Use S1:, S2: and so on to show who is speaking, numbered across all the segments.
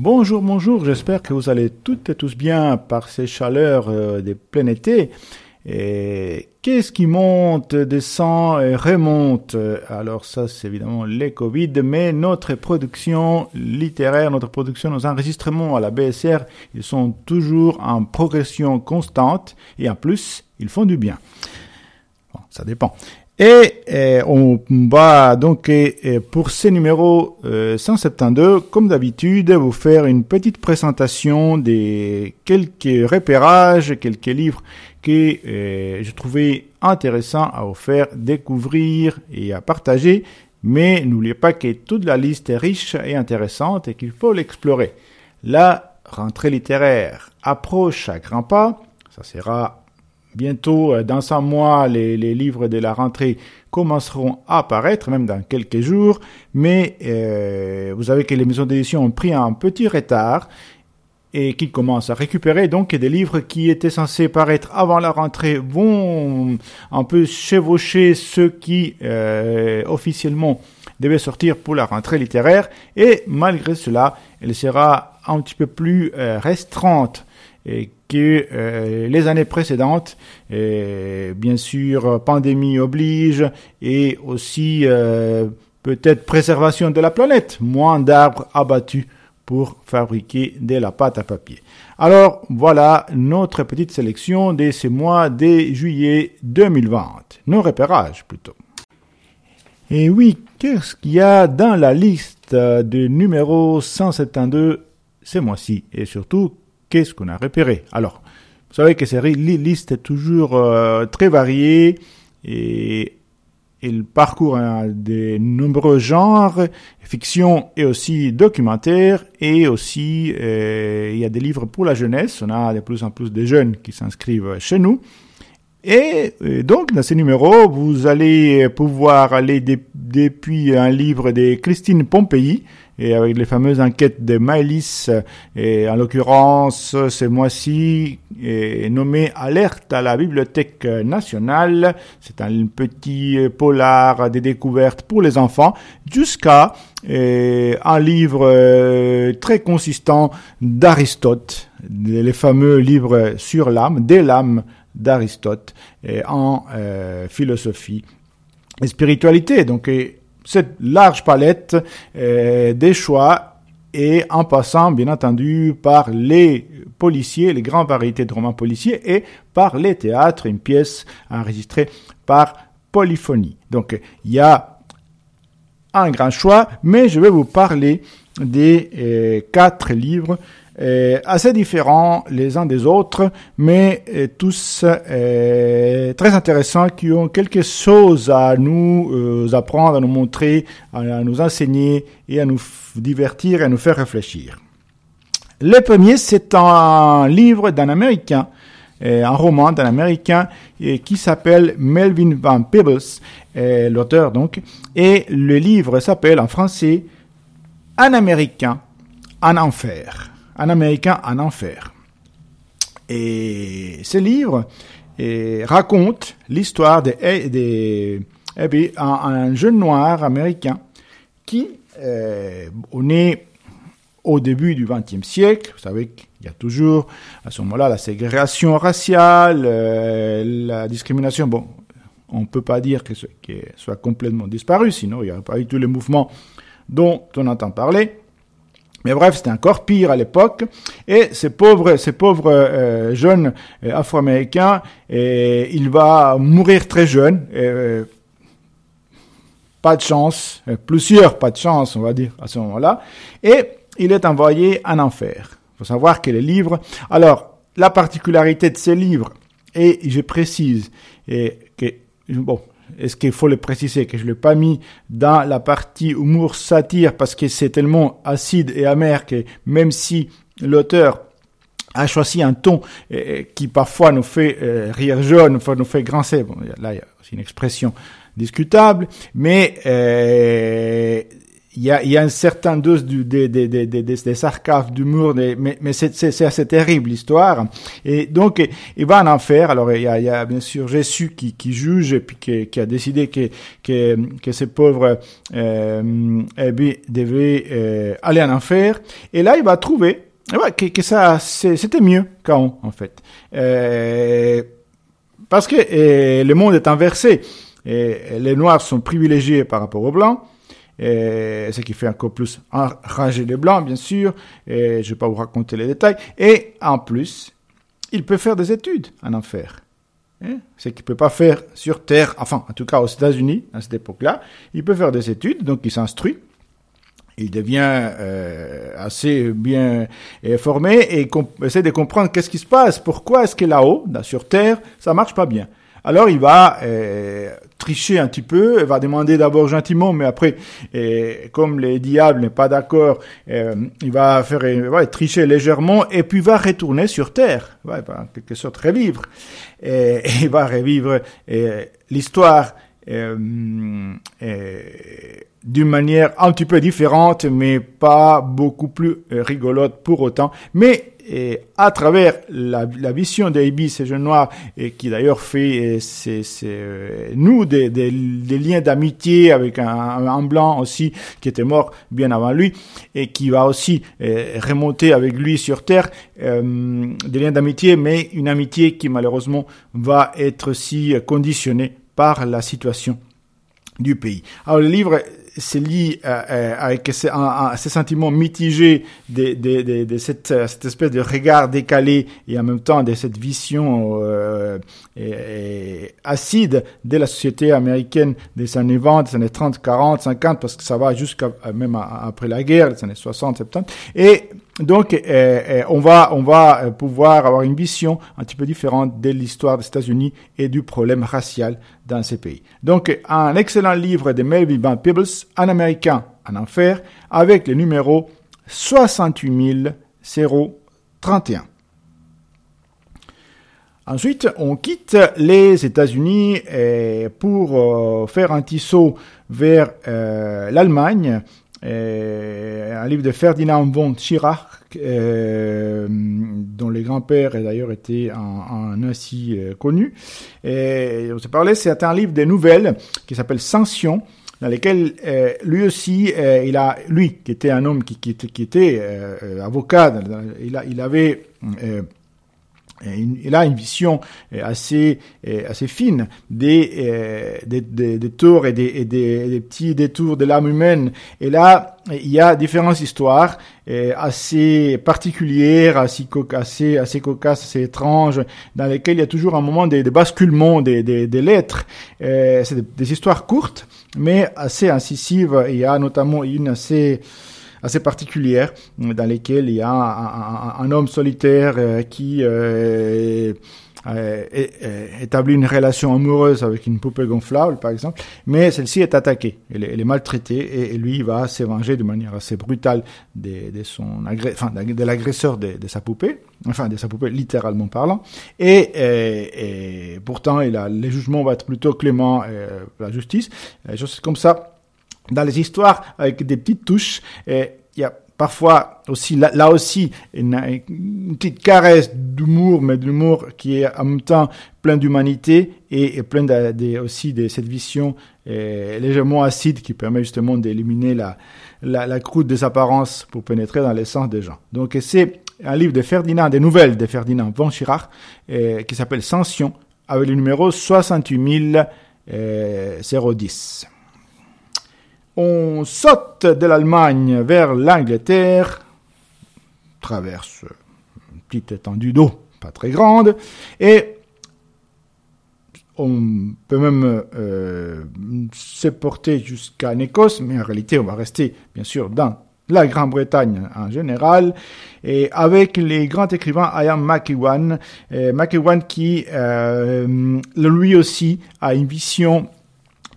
S1: Bonjour, bonjour, j'espère que vous allez toutes et tous bien par ces chaleurs euh, des plein été. Et qu'est-ce qui monte, descend et remonte? Alors ça, c'est évidemment les Covid, mais notre production littéraire, notre production, nos enregistrements à la BSR, ils sont toujours en progression constante et en plus, ils font du bien. Bon, ça dépend. Et, euh, on va donc euh, pour ce numéro 172, euh, comme d'habitude, vous faire une petite présentation des quelques repérages, quelques livres que je trouvais intéressants à vous faire découvrir et à partager. Mais n'oubliez pas que toute la liste est riche et intéressante et qu'il faut l'explorer. La rentrée littéraire approche à grands pas. Ça sera Bientôt, euh, dans un mois, les, livres de la rentrée commenceront à apparaître, même dans quelques jours, mais euh, vous savez que les maisons d'édition ont pris un petit retard et qu'ils commencent à récupérer. Donc des livres qui étaient censés paraître avant la rentrée vont un peu chevaucher ceux qui euh, officiellement devaient sortir pour la rentrée littéraire. Et malgré cela elle sera un petit peu plus restreinte que euh, les années précédentes, et bien sûr, pandémie oblige, et aussi euh, peut-être préservation de la planète, moins d'arbres abattus pour fabriquer de la pâte à papier. Alors voilà notre petite sélection de ce mois de juillet 2020, nos repérages plutôt. Et oui, qu'est-ce qu'il y a dans la liste de numéro 172 ce mois-ci? Et surtout qu'est-ce qu'on a repéré Alors, vous savez que cette liste est toujours euh, très variée et il parcourt de nombreux genres, fiction et aussi documentaire, et aussi euh, il y a des livres pour la jeunesse. On a de plus en plus de jeunes qui s'inscrivent chez nous. Et euh, donc, dans ces numéros, vous allez pouvoir aller depuis un livre de Christine Pompéi, et avec les fameuses enquêtes de Maëlys, et en l'occurrence, ce mois-ci, nommé Alerte à la Bibliothèque nationale. C'est un petit polar des découvertes pour les enfants, jusqu'à un livre euh, très consistant d'Aristote, les fameux livres sur l'âme, des lames d'Aristote, en euh, philosophie et spiritualité. Donc, cette large palette euh, des choix et en passant bien entendu par les policiers, les grandes variétés de romans policiers et par les théâtres, une pièce enregistrée par Polyphonie. Donc il y a un grand choix, mais je vais vous parler des euh, quatre livres euh, assez différents les uns des autres, mais euh, tous euh, très intéressants, qui ont quelque chose à nous euh, apprendre, à nous montrer, à, nous enseigner et à nous divertir et à nous faire réfléchir. Le premier, c'est un livre d'un Américain, un roman d'un Américain qui s'appelle Melvin Van Peebles, l'auteur donc, et le livre s'appelle en français Un Américain en enfer un Américain en enfer. Et ce livre eh, raconte l'histoire de, de, eh un, jeune noir américain qui, euh, on au début du XXe siècle, vous savez qu'il y a toujours à ce moment-là la ségrégation raciale, euh, la discrimination. Bon, on ne peut pas dire que ce soit complètement disparu, sinon il n'y aurait pas eu tous les mouvements dont on entend parler. Mais bref, c'était encore pire à l'époque. Et ces pauvres, ces pauvres euh, jeunes euh, afro-américains, et il va mourir très jeune. Pas de chance, plusieurs pas de chance, on va dire, à ce moment-là. Et il est envoyé en enfer. Il faut savoir que les livres... Alors, la particularité de ces livres, et je précise, et que, bon, est-ce qu'il faut le préciser que je l'ai pas mis dans la partie humour satire parce que c'est tellement acide et amer que même si l'auteur a choisi un ton euh, qui parfois nous fait euh, rire jaune, nous fait grincer. Bon, là, c'est une expression discutable, mais euh, il y a, y a une certaine dose du, des, des, des, des, des sarcasmes, d'humour, mais, mais c'est, assez terrible l'histoire. Et donc, il va en enfer. Alors, il y a, y a bien sûr Jésus qui, qui juge et puis qui, qui a décidé que, que, que ces pauvres euh, eh devaient euh, aller en enfer. Et là, il va trouver ouais, que, que ça, c'était mieux qu'avant, en fait. Euh, parce que euh, le monde est inversé. Et les noirs sont privilégiés par rapport aux blancs et ce qui fait encore plus enrager les blancs, bien sûr, et je vais pas vous raconter les détails, et en plus, il peut faire des études en enfer. Hein? Ce qu'il peut pas faire sur Terre, enfin, en tout cas aux États-Unis, à cette époque-là, il peut faire des études, donc il s'instruit, il devient euh, assez bien formé et essaie de comprendre qu'est-ce qui se passe, pourquoi est-ce que là-haut, sur Terre, ça marche pas bien. Alors il va euh, tricher un petit peu, va demander d'abord gentiment, mais après, euh, comme le diable n'est pas d'accord, euh, il va faire, va tricher légèrement et puis va retourner sur terre, va en quelque sorte revivre, et, il va revivre l'histoire d'une manière un petit peu différente, mais pas beaucoup plus rigolote pour autant. Mais et à travers la, la vision d'Abi, ces jeunes noirs, et qui d'ailleurs fait c'est, euh, nous des, des, des liens d'amitié avec un, un, blanc aussi qui était mort bien avant lui et qui va aussi euh, remonter avec lui sur terre euh, des liens d'amitié, mais une amitié qui malheureusement va être aussi conditionnée par la situation du pays. Alors le livre c'est lié euh, euh, avec ces, sentiments mitigés de, de, de, de cette, euh, cette, espèce de regard décalé et en même temps de cette vision euh, et, acide de la société américaine des années 20, des années 30, 40, 50, parce que ça va jusqu'à même après la guerre, les années 60, 70. Et donc, euh, euh, on va on va euh, pouvoir avoir une vision un petit peu différente de l'histoire des États-Unis et du problème racial dans ces pays. Donc, un excellent livre de Melvin Van Peebles, Un Américain en enfer, avec le numéro 68031. Ensuite, on quitte les États-Unis pour faire un petit saut vers l'Allemagne un livre de Ferdinand von Schirach, euh, dont le grand-père d'ailleurs été un, nazi euh, connu. On s'est parlé, c'est un livre de nouvelles qui s'appelle Sanction, dans lesquelles euh, lui aussi, euh, il a, lui, qui était un homme qui, était euh, avocat, il, a, il avait il a une vision euh, assez euh, assez fine des euh, des, des, des tours et des, et des, petits détours de l'âme humaine. Et là, il y a différentes histoires assez particulières, assez assez assez cocasses, assez étranges, dans lesquelles il y a toujours un moment de, basculement des, des, lettres. C'est des, histoires courtes, mais assez incisives. Il y a notamment une assez assez particulière dans lesquelles il y a un, homme solitaire euh, qui euh, établit une relation amoureuse avec une poupée gonflable, par exemple, mais celle-ci est attaquée, elle est, maltraitée, et, lui va se venger de manière assez brutale de, son enfin, de, l'agresseur de, sa poupée, enfin de sa poupée littéralement parlant, et, et, pourtant il a, les jugements vont être plutôt cléments, euh, la justice, c'est comme ça dans les histoires avec des petites touches. Il y a parfois aussi, là, aussi, une, petite caresse d'humour, mais d'humour qui est en même temps plein d'humanité et, plein aussi de cette vision euh, légèrement acide qui permet justement d'éliminer la, la, la, croûte des apparences pour pénétrer dans l'essence des gens. Donc c'est un livre de Ferdinand, des nouvelles de Ferdinand von Schirach, euh, qui s'appelle Sanction, avec le numéro 68010. Euh, on saute de l'Allemagne vers l'Angleterre, traverse une petite étendue d'eau, pas très grande, et on peut même euh, se porter jusqu'à Écosse, mais en réalité on va rester bien sûr dans la Grande-Bretagne en général, et avec les grands écrivains Ian McEwan, McEwan qui euh, lui aussi a une vision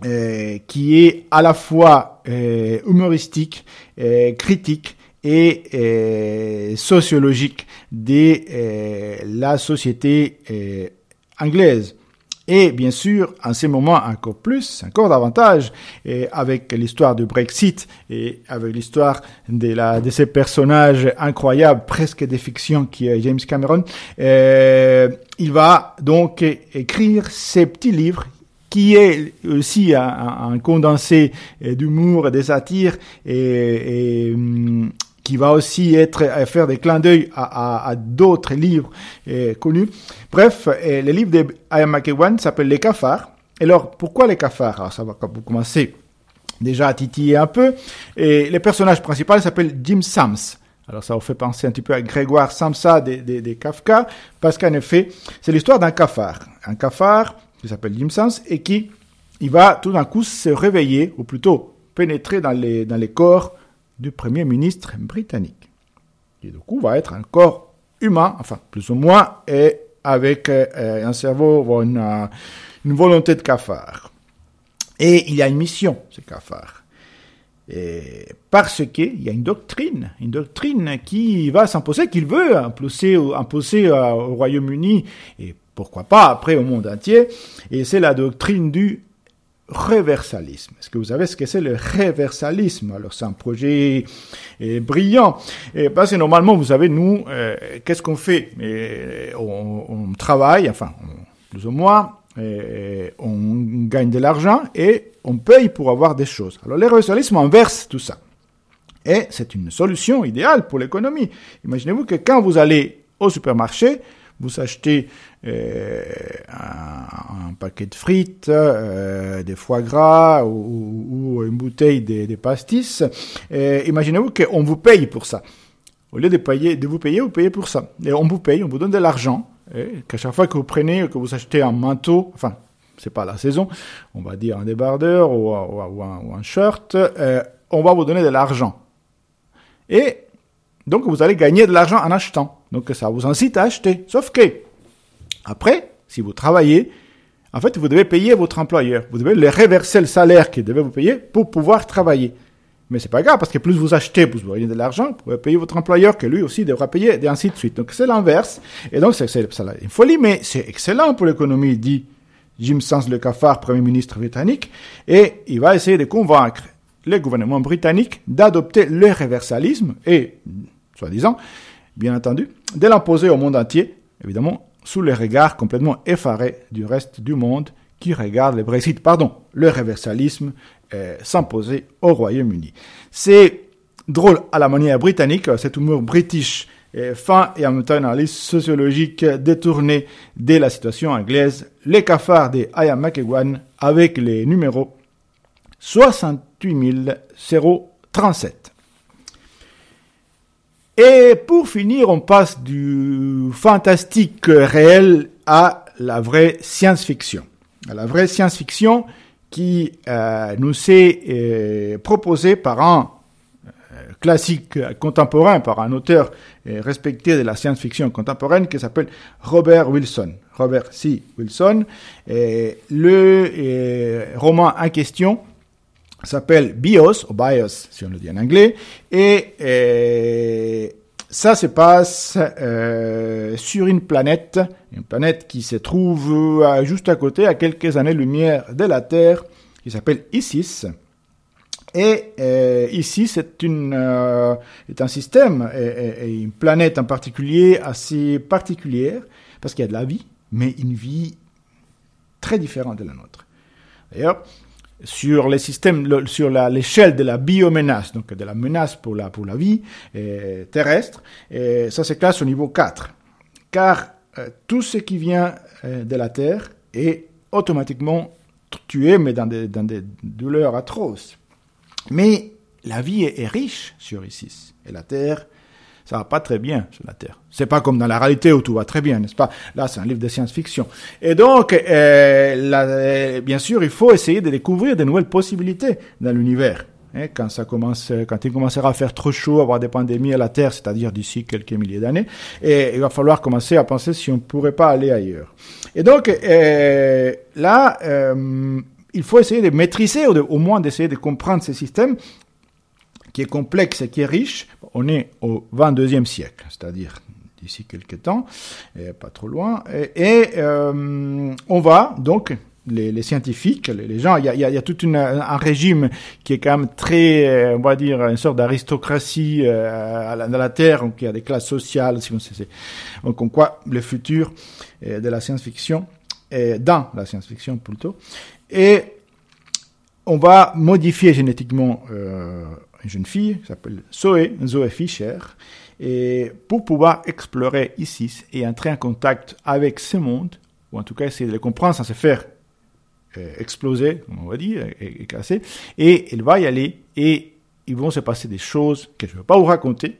S1: euh, qui est à la fois euh, humoristique, euh, critique et euh, sociologique de la société anglaise. Et bien sûr, en ces moments encore plus, encore davantage, avec l'histoire du Brexit et avec l'histoire de, de ces personnages incroyables, presque des fictions qui est James Cameron, euh, il va donc écrire ces petits livres qui est aussi un, condensé d'humour et de satire et, hum, qui va aussi être à faire des clins d'œil à, d'autres livres euh, connus. Bref, euh, le livre de Ian McEwan s'appelle Les cafards. Alors, pourquoi les cafards? Alors, ça va commencer déjà à titiller un peu. Et le personnage principal s'appelle Jim Sams. Alors ça vous fait penser un petit peu à Grégoire Samsa des, des, des Kafka, parce qu'en effet, c'est l'histoire d'un cafard. Un cafard qui s'appelle Jim Sams et qui il va tout d'un coup se réveiller, ou plutôt pénétrer dans les, dans les corps du Premier ministre britannique. Et du coup, va être un corps humain, enfin, plus ou moins, et avec euh, un cerveau, une, euh, une volonté de cafard. Et il a une mission, ce cafard. Et parce qu'il y a une doctrine, une doctrine qui va s'imposer, qu'il veut imposer, imposer au Royaume-Uni, et pourquoi pas après au monde entier, et c'est la doctrine du réversalisme. Est-ce que vous savez ce que c'est le réversalisme Alors c'est un projet eh, brillant. Et parce que normalement, vous savez, nous, euh, qu'est-ce qu'on fait? Et on, travaille, enfin, plus ou moins, on gagne de l'argent et on paye pour avoir des choses. Alors le réversalisme inverse tout ça. Et c'est une solution idéale pour l'économie. Imaginez-vous que quand vous allez au supermarché, vous achetez euh, un, paquet de frites, euh, des foie gras ou, une bouteille de, pastis. Imaginez-vous qu'on vous paye pour ça. Au lieu de, payer, de vous payer, vous payez pour ça. Et on vous paye, on vous donne de l'argent. Qu'à chaque fois que vous prenez, que vous achetez un manteau, enfin, c'est pas la saison, on va dire un débardeur ou, un, ou un, shirt, euh, on va vous donner de l'argent. Et donc vous allez gagner de l'argent en achetant. Donc ça vous incite à acheter. Sauf que après, si vous travaillez, en fait, vous devez payer votre employeur. Vous devez le reverser le salaire qu'il devait vous payer pour pouvoir travailler. Mais c'est pas grave, parce que plus vous achetez, plus vous gagnez de l'argent, vous pouvez payer votre employeur, que lui aussi devra payer, et ainsi de suite. Donc c'est l'inverse. Et donc c'est une folie, mais c'est excellent pour l'économie, dit Jim Sens le cafard, Premier ministre britannique, et il va essayer de convaincre le gouvernement britannique d'adopter le réversalisme et, soi-disant, bien entendu, de l'imposer au monde entier, évidemment, sous les regards complètement effarés du reste du monde qui regarde le Brexit, pardon, le réversalisme euh, s'imposer au Royaume-Uni. C'est drôle à la manière britannique, cet humour british euh, fin et en même temps une analyse sociologique détournée de la situation anglaise, les cafards de Ian McEwan avec les numéros 68 037. Et pour finir, on passe du fantastique réel à la vraie science-fiction. À la vraie science-fiction qui euh, nous est euh, proposée par un euh, classique contemporain, par un auteur respecté de la science-fiction contemporaine qui s'appelle Robert Wilson. Robert C. Wilson. Et le roman en question s'appelle BIOS, ou BIOS si on le dit en anglais, et euh, ça se passe euh, sur une planète, une planète qui se trouve euh, juste à côté, à quelques années-lumière de la Terre, qui s'appelle Isis. Et euh, ici, c'est une euh, est un système et, et, une planète en particulier assez particulière parce qu'il y a de la vie, mais une vie très différente de la nôtre. D'ailleurs, sur les systèmes, sur l'échelle de la biomenace, donc de la menace pour la, pour la vie euh, terrestre, ça se classe au niveau 4. Car euh, tout ce qui vient euh, de la Terre est automatiquement tué, mais dans des, dans des douleurs atroces. Mais la vie est, est riche sur Isis, et la Terre ça va pas très bien sur la Terre. C'est pas comme dans la réalité où tout va très bien, n'est-ce pas? Là, c'est un livre de science-fiction. Et donc, euh, là, bien sûr, il faut essayer de découvrir de nouvelles possibilités dans l'univers. Hein, quand ça commence, quand il commencera à faire trop chaud, avoir des pandémies à la Terre, c'est-à-dire d'ici quelques milliers d'années, il va falloir commencer à penser si on ne pourrait pas aller ailleurs. Et donc, euh, là, euh, il faut essayer de maîtriser, ou au moins d'essayer de comprendre ces systèmes qui est complexe et qui est riche, on est au 22e siècle, c'est-à-dire d'ici quelques temps, et pas trop loin. Et, euh, on va donc les, les, scientifiques, les, gens, il y a, y a, tout une, un régime qui est quand même très, euh, on va dire, une sorte d'aristocratie euh, dans la Terre, donc il y a des classes sociales, si c'est, donc on quoi le futur euh, de la science-fiction, dans la science-fiction plutôt, et on va modifier génétiquement euh, une jeune fille qui s'appelle Zoé, Zoé Fischer, et pour pouvoir explorer ici et entrer en contact avec ce monde, ou en tout cas essayer de le comprendre sans se faire euh, exploser, comme on va dire, et, casser, et elle va y aller, et ils vont se passer des choses que je ne vais pas vous raconter,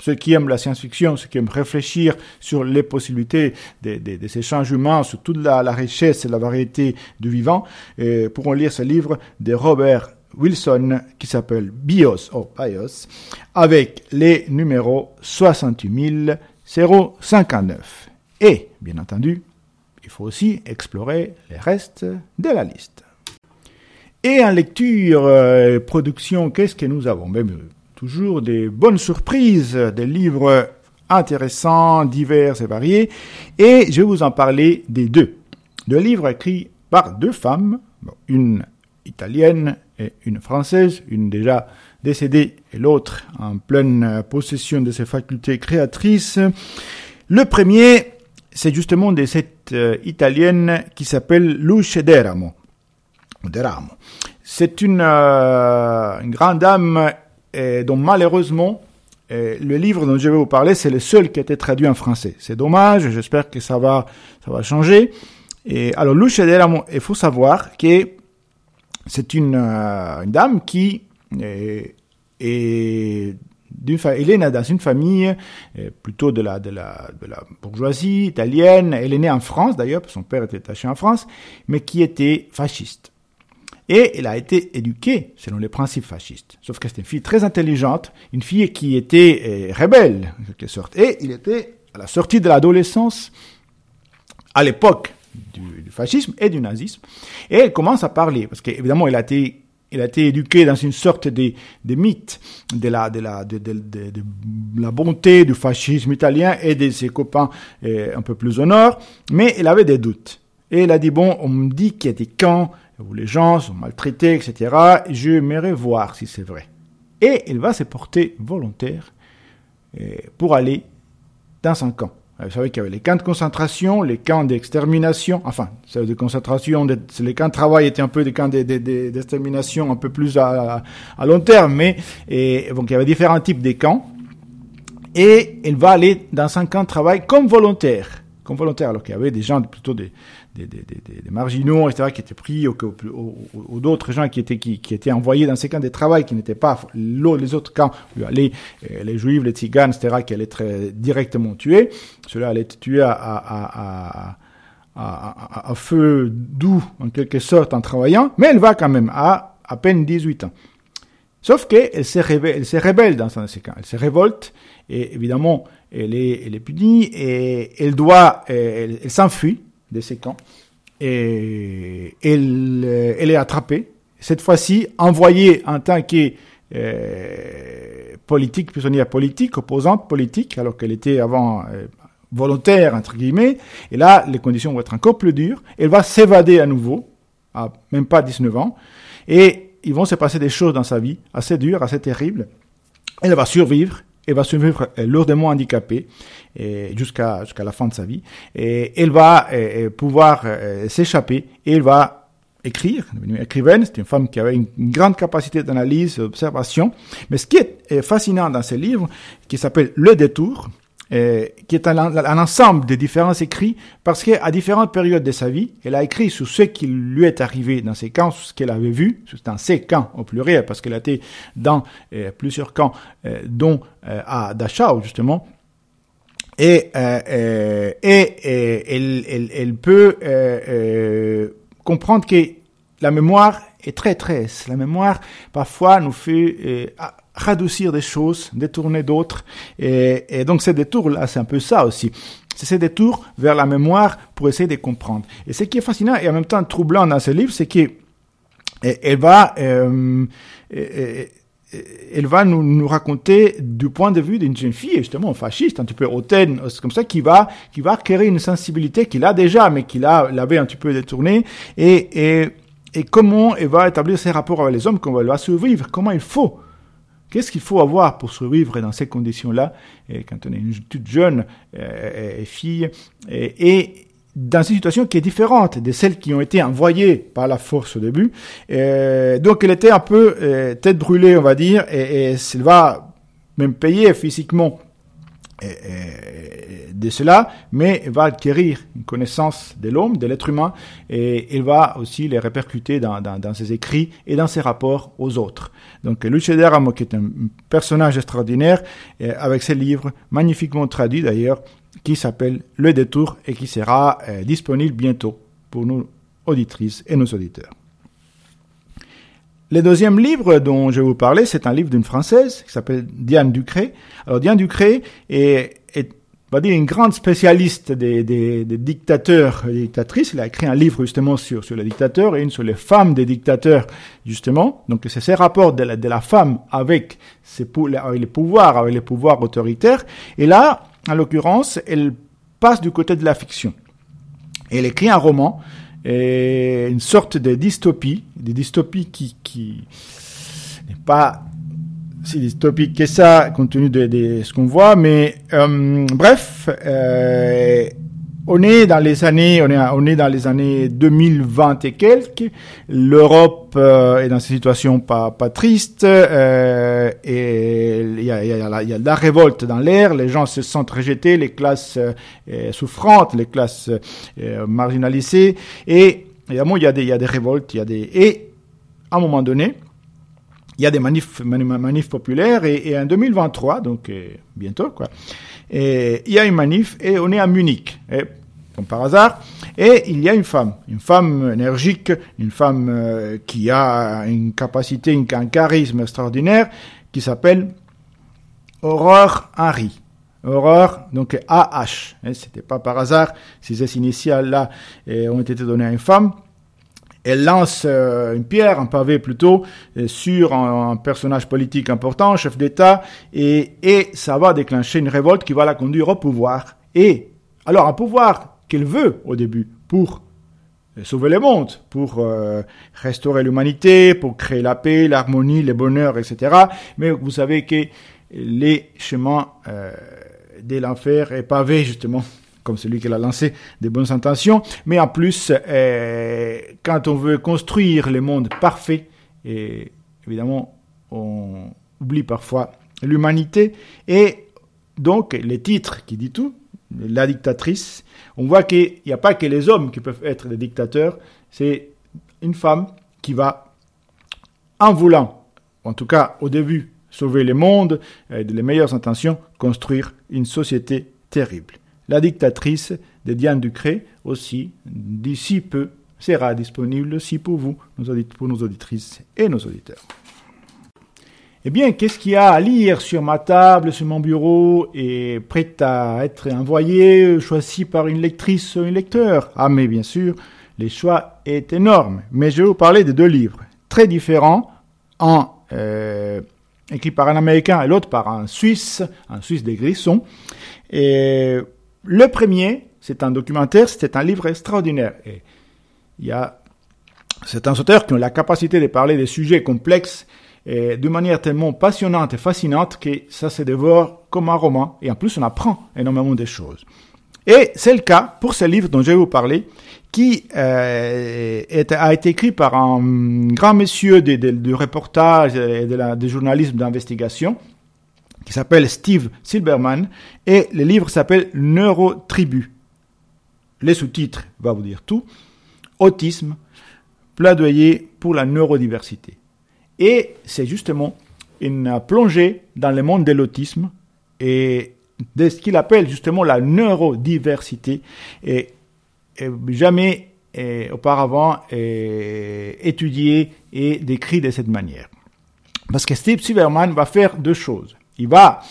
S1: ceux qui aiment la science-fiction, ceux qui aiment réfléchir sur les possibilités de, de, de ces changements, sur toute la, la, richesse et la variété du vivant, euh, pourront lire ce livre de Robert Wilson qui s'appelle BIOS, oh, BIOS, avec les numéros 68 059. Et, bien entendu, il faut aussi explorer les restes de la liste. Et en lecture, euh, production, qu'est-ce que nous avons? Même toujours des bonnes surprises, des livres intéressants, divers et variés. Et je vais vous en parler des deux. Deux livres écrits par deux femmes, une italienne et une française, une déjà décédée et l'autre en pleine possession de ses facultés créatrices. Le premier, c'est justement de cette euh, italienne qui s'appelle Luce Deramo. Deramo. C'est une, euh, une grande dame et dont malheureusement, le livre dont je vais vous parler, c'est le seul qui a été traduit en français. C'est dommage, j'espère que ça va, ça va changer. Et alors, Luce Deramo, il faut savoir que c'est une, euh, une, dame qui est, est elle est née dans une famille euh, plutôt de la, de, la, de la bourgeoisie italienne. Elle est née en France d'ailleurs, son père était attaché en France, mais qui était fasciste. Et elle a été éduquée selon les principes fascistes. Sauf que c'était une fille très intelligente, une fille qui était euh, rebelle, en quelque sorte. Et il était à la sortie de l'adolescence, à l'époque du, fascisme et du nazisme. Et elle commence à parler, parce qu'évidemment, elle a été elle a été éduquée dans une sorte de, de mythe de la, de, la, de, de, la bonté du fascisme italien et de ses copains euh, un peu plus au nord, mais elle avait des doutes. Et elle a dit, bon, on me dit qu'il y a des camps où les gens sont maltraités, etc. Je m'aimerais voir si c'est vrai. Et il va se porter volontaire euh, pour aller dans un camp. Vous savez qu'il y avait les camps de concentration, les camps d'extermination, enfin, celles de concentration, les camps de travail étaient un peu des camps d'extermination un peu plus à, à, long terme, mais et, donc il y avait différents types de camps. Et il va aller dans un camp de travail comme volontaire. Comme volontaire, alors qu'il y avait des gens plutôt des, des, des, des, des, marginaux, etc., qui étaient pris, ou, d'autres gens qui étaient, qui, qui, étaient envoyés dans ces camps de travail, qui n'étaient pas les autres camps, les, euh, les juifs, les tziganes, etc., qui allaient être directement tués. Ceux-là allaient être tués à, à, à, feu doux, en quelque sorte, en travaillant, mais elle va quand même à à peine 18 ans. Sauf qu'elle se elle se rébelle dans ces camps, elle se révolte, et évidemment, elle est, elle punie, et elle doit, elle, elle s'enfuit, de ces camps. Et elle, euh, elle est attrapée, cette fois-ci envoyée en tant que euh, politique, prisonnière politique, opposante politique, alors qu'elle était avant euh, volontaire, entre guillemets. Et là, les conditions vont être encore plus dures. Elle va s'évader à nouveau, à même pas 19 ans. Et ils vont se passer des choses dans sa vie assez dures, assez terribles. Elle va survivre elle va survivre lourdement handicapée jusqu'à jusqu'à la fin de sa vie. Et elle va euh, pouvoir euh, s'échapper et elle va écrire, devenir écrivaine. C'est une femme qui avait une grande capacité d'analyse, d'observation. Mais ce qui est fascinant dans ce livre, qui s'appelle Le Détour, euh, qui est un, ensemble de différents écrits, parce qu'à différentes périodes de sa vie, elle a écrit sur ce qui lui est arrivé dans ces camps, sur ce qu'elle avait vu, dans ces camps au pluriel, parce qu'elle a été dans euh, plusieurs camps, euh, dont euh, à Dachau, justement, et, et, et elle, elle, elle, peut comprendre que la mémoire est très très, la mémoire parfois nous fait radoucir des choses, détourner d'autres. Et, donc ces détours-là, c'est un peu ça aussi. C'est ces détours vers la mémoire pour essayer de comprendre. Et ce qui est fascinant et en même temps troublant dans ce livre, c'est que elle va, euh, elle va nous, raconter du point de vue d'une jeune fille, justement fasciste, un petit peu hautaine, comme ça, qui va, qui va acquérir une sensibilité qu'il a déjà, mais qu'il a, l'avait un petit peu détournée, et, et, et comment elle va établir ses rapports avec les hommes, comment elle va survivre, comment il faut. Qu'est-ce qu'il faut avoir pour survivre dans ces conditions-là, quand on est une toute jeune euh, fille, et, dans une situation qui est différente de celles qui ont été envoyées par la force au début. Donc elle était un peu tête brûlée, on va dire, et, et elle va même payer physiquement de cela, mais va acquérir une connaissance de l'homme, de l'être humain, et elle va aussi les répercuter dans, ses écrits et dans ses rapports aux autres. Donc Luce Deramo, qui est un personnage extraordinaire, avec ses livres, magnifiquement traduits d'ailleurs, qui s'appelle Le Détour et qui sera euh, disponible bientôt pour nos auditrices et nos auditeurs. Le deuxième livre dont je vais vous parler, c'est un livre d'une Française qui s'appelle Diane Ducré. Alors Diane Ducré est, est va dire, une grande spécialiste des, des, dictateurs et dictatrices. Elle a écrit un livre justement sur, sur les dictateurs et une sur les femmes des dictateurs, justement. Donc c'est ces rapports de la, femme avec, avec les pouvoirs, avec les pouvoirs autoritaires. Et là, en l'occurrence, elle passe du côté de la fiction. elle écrit un roman, une sorte de dystopie, des dystopies qui, qui n'est pas si dystopique que ça, compte tenu de, ce qu'on voit, mais euh, bref, euh, on est dans les années, on est, dans les années 2020 et quelques. L'Europe euh, est dans une situation pas, triste. Euh, et il y a, de la révolte dans l'air. Les gens se sentent rejetés, les classes euh, souffrantes, les classes euh, marginalisées. Et évidemment, il y a des, révoltes, il y a des et à un moment donné, il y a des manifs, manifs, populaires. Et, et en 2023, donc bientôt quoi. Et il y a une manif et on est à Munich. Comme par hasard, et il y a une femme, une femme énergique, une femme euh, qui a une capacité, un charisme extraordinaire, qui s'appelle Aurore Henry. Aurore, donc AH. Hein, C'était pas par hasard si ces initiales-là ont été données à une femme. Elle lance euh, une pierre, un pavé plutôt, euh, sur un, personnage politique important, chef d'État, et, ça va déclencher une révolte qui va la conduire au pouvoir. Et alors un pouvoir qu'elle veut au début pour euh, sauver le monde, pour restaurer l'humanité, pour créer la paix, l'harmonie, le bonheur, etc. Mais vous savez que les chemins de l'enfer est pavé justement comme celui qui l'a lancé, des bonnes intentions, mais en plus, euh, quand on veut construire le monde parfait, évidemment, on oublie parfois l'humanité, et donc les titres qui dit tout, la dictatrice, on voit qu'il n'y a pas que les hommes qui peuvent être des dictateurs, c'est une femme qui va, en voulant, en tout cas au début, sauver le monde, avec les meilleures intentions, construire une société terrible. La dictatrice de Diane Ducré aussi, d'ici peu, sera disponible aussi pour vous, pour nos auditrices et nos auditeurs. Eh bien, qu'est-ce qu'il y a à lire sur ma table, sur mon bureau, et prêt à être envoyé, choisi par une lectrice ou un lecteur? Ah, mais bien sûr, le choix est énorme. Mais je vais vous parler de deux livres très différents, un euh, écrit par un Américain et l'autre par un Suisse, un Suisse des Grissons. Et le premier, c'est un documentaire, c'est un livre extraordinaire. Et il y a certains auteurs qui ont la capacité de parler des sujets complexes et de manière tellement passionnante et fascinante que ça se dévore comme un roman. Et en plus, on apprend énormément de choses. Et c'est le cas pour ce livre dont je vais vous parler, qui euh, a été écrit par un grand monsieur du reportage et de du journalisme d'investigation, qui s'appelle Steve Silberman, et le livre s'appelle Neurotribu. Les sous-titres va vous dire tout. Autisme, plaidoyer pour la neurodiversité. Et c'est justement une plongée dans le monde de l'autisme et de ce qu'il appelle justement la neurodiversité et, jamais auparavant étudié et décrit de cette manière. Parce que Steve Silverman va faire deux choses. Il va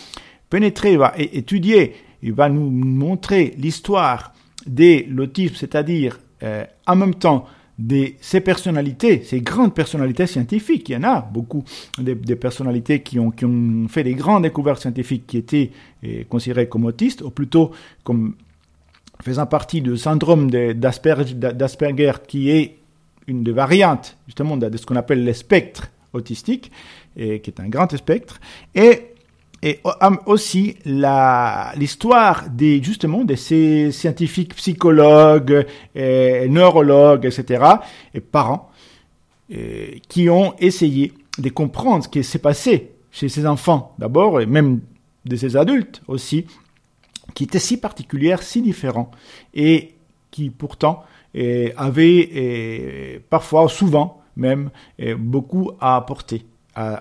S1: pénétrer, il va étudier, il va nous montrer l'histoire de l'autisme, c'est-à-dire euh, en même temps de ces personnalités, ces grandes personnalités scientifiques. Il y en a beaucoup des, personnalités qui ont, qui ont fait des grandes découvertes scientifiques qui étaient eh, considérées comme autistes, ou plutôt comme faisant partie du syndrome d'Asperger, qui est une des variantes justement de ce qu'on appelle le spectre autistique, et qui est un grand spectre, et et aussi l'histoire des justement de ces scientifiques psychologues, et neurologues, etc. et parents qui ont essayé de comprendre ce qui s'est passé chez ces enfants d'abord et même de ces adultes aussi, qui étaient si particulières, si différents et qui pourtant avaient parfois, souvent même, beaucoup à apporter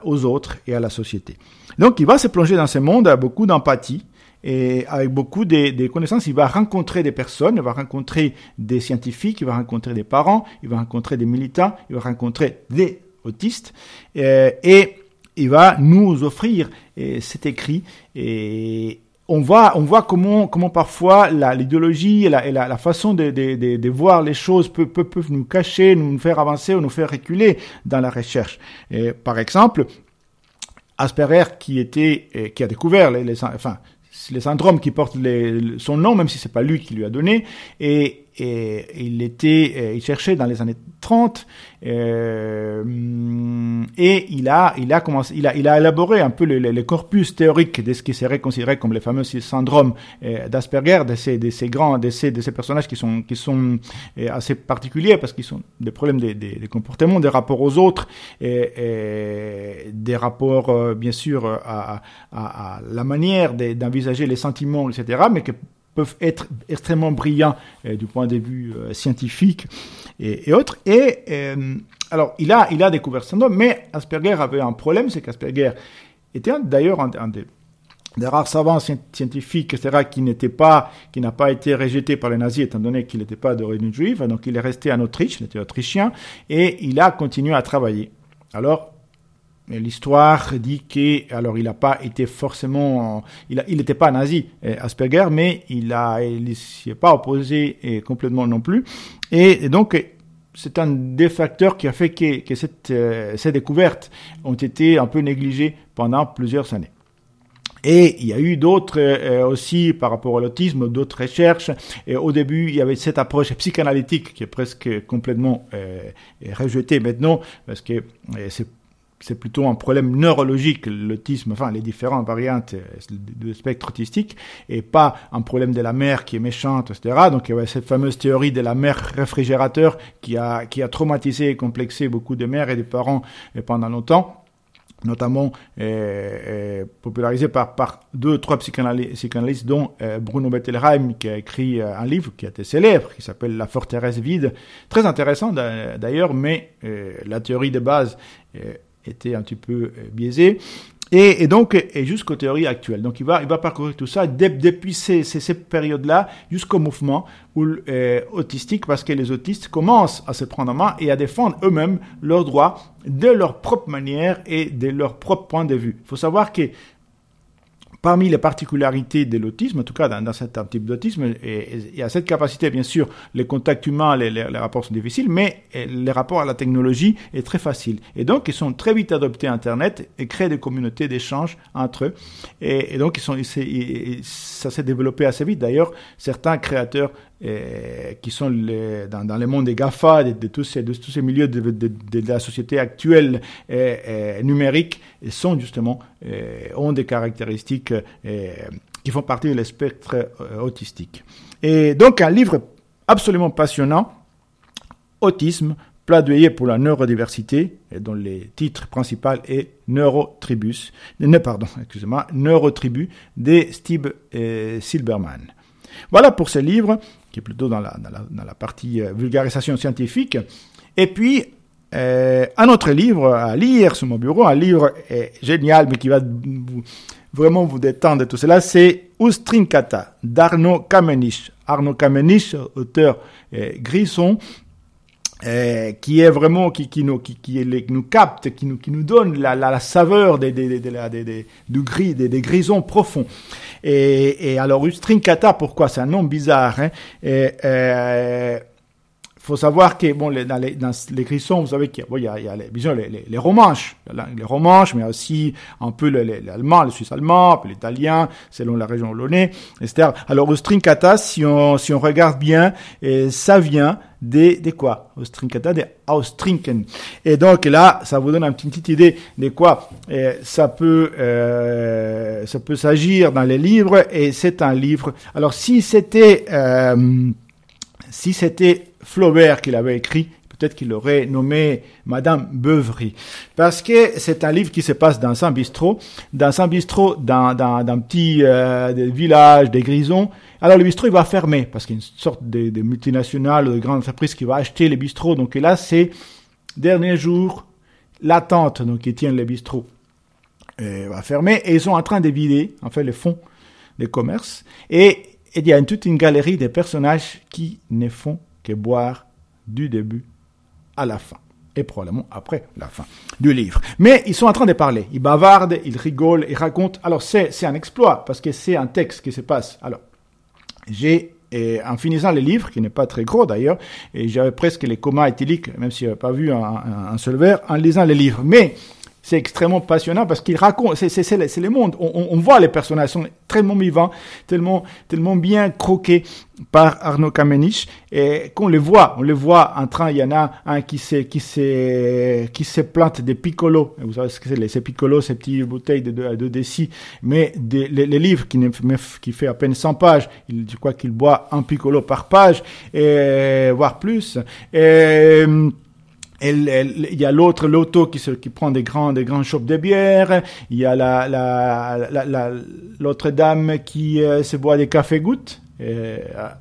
S1: aux autres et à la société. Donc il va se plonger dans ce monde avec beaucoup d'empathie et avec beaucoup de, connaissances. Il va rencontrer des personnes, il va rencontrer des scientifiques, il va rencontrer des parents, il va rencontrer des militants, il va rencontrer des autistes euh, et il va nous offrir cet écrit et on voit, on voit comment, comment parfois l'idéologie et, la, la, façon de, de, de, voir les choses peuvent, peuvent, nous cacher, nous faire avancer ou nous faire reculer dans la recherche. Et, par exemple, Asperger qui était qui a découvert les, les enfin les syndromes qui portent les, son nom même si c'est pas lui qui lui a donné et et il était, euh, il cherchait dans les années 30 euh, et il a, il a commencé, il a, il a élaboré un peu le, le, corpus théorique de ce qui serait considéré comme les fameux syndromes euh, d'Asperger, de ces, de ces grands, de ces, de ces personnages qui sont, qui sont euh, assez particuliers parce qu'ils sont des problèmes des, des, des, comportements, des rapports aux autres, et, et des rapports bien sûr à, à, à la manière d'envisager les sentiments, etc., mais que peuvent être extrêmement brillants euh, du point de vue euh, scientifique et, autres. Et euh, alors, il a, il a découvert ce syndrome, mais Asperger avait un problème, c'est qu'Asperger était d'ailleurs un, des, des, rares savants scientifiques, etc., qui n'était pas, qui n'a pas été rejeté par les nazis, étant donné qu'il n'était pas d'origine juive. Donc, il est resté en Autriche, il était autrichien, et il a continué à travailler. Alors, L'histoire dit que, alors il n'a pas été forcément, il n'était pas nazi, euh, Asperger, mais il a, il s'y est pas opposé et complètement non plus. Et, donc, c'est un des facteurs qui a fait que, euh, ces découvertes ont été un peu négligées pendant plusieurs années. Et il y a eu d'autres euh, aussi par rapport à l'autisme, d'autres recherches. Et au début, il y avait cette approche psychanalytique qui est presque complètement euh, rejetée maintenant parce que c'est c'est plutôt un problème neurologique, l'autisme, enfin les différentes variantes euh, du spectre autistique, et pas un problème de la mère qui est méchante, etc. Donc il y avait cette fameuse théorie de la mère réfrigérateur qui a, qui a traumatisé et complexé beaucoup de mères et de parents euh, pendant longtemps notamment euh, euh, popularisé par, par deux trois psychanalystes, dont euh, Bruno Bettelheim, qui a écrit un livre qui a été célèbre, qui s'appelle La forteresse vide, très intéressant d'ailleurs, mais la théorie de base était un petit peu euh, biaisé. Et, donc, et jusqu'aux théories actuelles. Donc, il va, il va parcourir tout ça depuis ces, ces, ces périodes-là jusqu'au mouvement euh, autistique, parce que les autistes commencent à se prendre en main et à défendre eux-mêmes leurs droits de leur propre manière et de leur propre point de vue. Il faut savoir que Parmi les particularités de l'autisme, en tout cas dans, dans cet type d'autisme, il y a cette capacité, bien sûr, les contacts humains, les, les, rapports sont difficiles, mais eh, les rapports à la technologie est très facile. Et donc, ils sont très vite adoptés à Internet et créent des communautés d'échange entre eux. Et, et donc, ils sont, ça s'est développé assez vite. D'ailleurs, certains créateurs qui sont dans, dans, le monde des GAFA, de, tous, ces, milieux de, la société actuelle numérique, sont justement, ont des caractéristiques qui font partie du spectre euh, autistique. Et donc un livre absolument passionnant, Autisme, plaidoyer pour la neurodiversité, dont le titre principal est Neurotribus, ne, pardon, excusez-moi, Neurotribu de Steve euh, Silberman. Voilà pour ce livre qui est plutôt dans la, dans la, partie euh, vulgarisation scientifique. Et puis, euh, un autre livre à lire sur mon bureau, un livre euh, génial, mais qui va vraiment vous détendre de tout cela, c'est Ustrinkata d'Arnaud Kamenich. Arnaud Kamenich, auteur euh, grisson, euh, qui est vraiment qui, qui nous qui, qui, nous capte, qui nous qui nous donne la, la, la saveur des, des, des, des, du gris, des, des grisons profonds. Et, et alors Ustrinkata, pourquoi? C'est un nom bizarre. Hein et, euh, faut savoir que bon, dans, les, dans les grissons, vous savez qu'il y, bon, y a, il y a les, disons, les, les, les romanches, les romanches, mais aussi un peu l'allemand, le, suisse allemand, l'italien, selon la région où l'on est, etc. Alors au stringkata, si on, si on regarde bien, ça vient des, des quoi? Au stringkata, des Austrinken. Et donc là, ça vous donne une petite idée de quoi ça peut, euh, ça peut s'agir dans les livres, et c'est un livre. Alors si c'était, euh, si c'était Flaubert qui l'avait écrit, peut-être qu'il aurait nommé Madame Beuvery. Parce que c'est un livre qui se passe dans un bistrot, dans un bistrot, dans, petit euh, village des Grisons. Alors le bistrot, il va fermer, parce qu'il y a une sorte de, multinationale, de grande entreprise qui va acheter les bistrots. Donc là, c'est dernier jour, l'attente donc, qui tient les bistrots va fermer, et ils sont en train de vider, en fait, les fonds des commerces. Et il y a toute une galerie de personnages qui ne font que boire du début à la fin. Et probablement après la fin du livre. Mais ils sont en train de parler. Ils bavardent, ils rigolent, ils racontent. Alors c'est, c'est un exploit parce que c'est un texte qui se passe. Alors, j'ai, en finissant le livre, qui n'est pas très gros d'ailleurs, et j'avais presque les comas éthyliques, même si je n'avais pas vu un, un, un seul verre, en lisant le livre. Mais c'est extrêmement passionnant parce qu'il raconte, c'est, c'est, c'est, c'est le monde. On, on, voit les personnages, sont tellement vivants, tellement, tellement bien croqués par Arnaud Kamenich et qu'on les voit, on les voit en train, il y en a un qui se, qui se, qui se plante des piccolos. Vous savez ce que c'est, ces piccolos, ces petites bouteilles de 2 de, décis, mais des, les, livres qui, ne, qui fait à peine 100 pages, il, je crois qu'il boit un piccolo par page, et, voire plus. Et, il y a l'autre loto qui, se, qui prend des grands des grands chopes de bière. Il y a la la la, la l'autre dame qui euh, se boit des cafés gouttes, euh,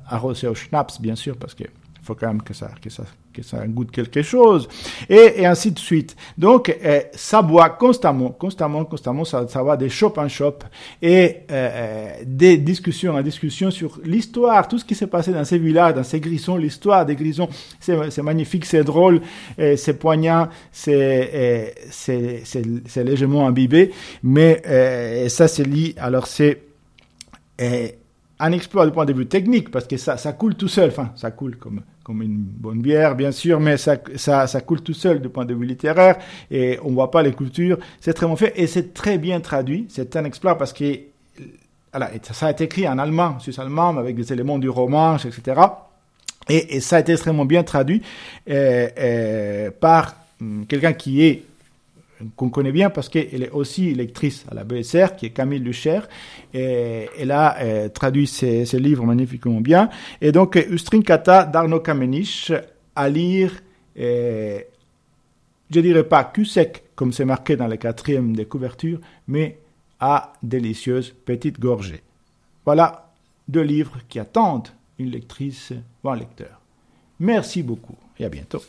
S1: arrosés au schnapps bien sûr parce que faut quand même que ça, que ça, que ça goûte quelque chose, et, et ainsi de suite. Donc, euh, ça boit constamment, constamment, constamment, ça, ça va des shop en shop, et euh, des discussions en discussion sur l'histoire, tout ce qui s'est passé dans ces villages, dans ces grissons, l'histoire des grissons, c'est magnifique, c'est drôle, c'est poignant, c'est légèrement imbibé, mais euh, ça c'est lié, alors c'est un exploit du point de vue technique, parce que ça, ça coule tout seul, enfin, ça coule comme comme une bonne bière, bien sûr, mais ça, ça, ça coule tout seul du point de vue littéraire et on voit pas les cultures. C'est très bien fait et c'est très bien traduit. C'est un exploit parce que voilà, ça a été écrit en allemand, suisse-allemand, avec des éléments du roman, etc. Et, et, ça a été extrêmement bien traduit euh, euh, par hum, quelqu'un qui est qu'on connaît bien parce qu'elle est aussi lectrice à la BSR, qui est Camille Lucher, et elle a euh, traduit ses, livres magnifiquement bien. Et donc, Ustrin Kata d'Arnaud Kamenich à lire, euh, je dirais pas cul sec, comme c'est marqué dans le quatrième des couvertures, mais à délicieuse petite gorgée. Voilà deux livres qui attendent une lectrice ou un lecteur. Merci beaucoup et à bientôt.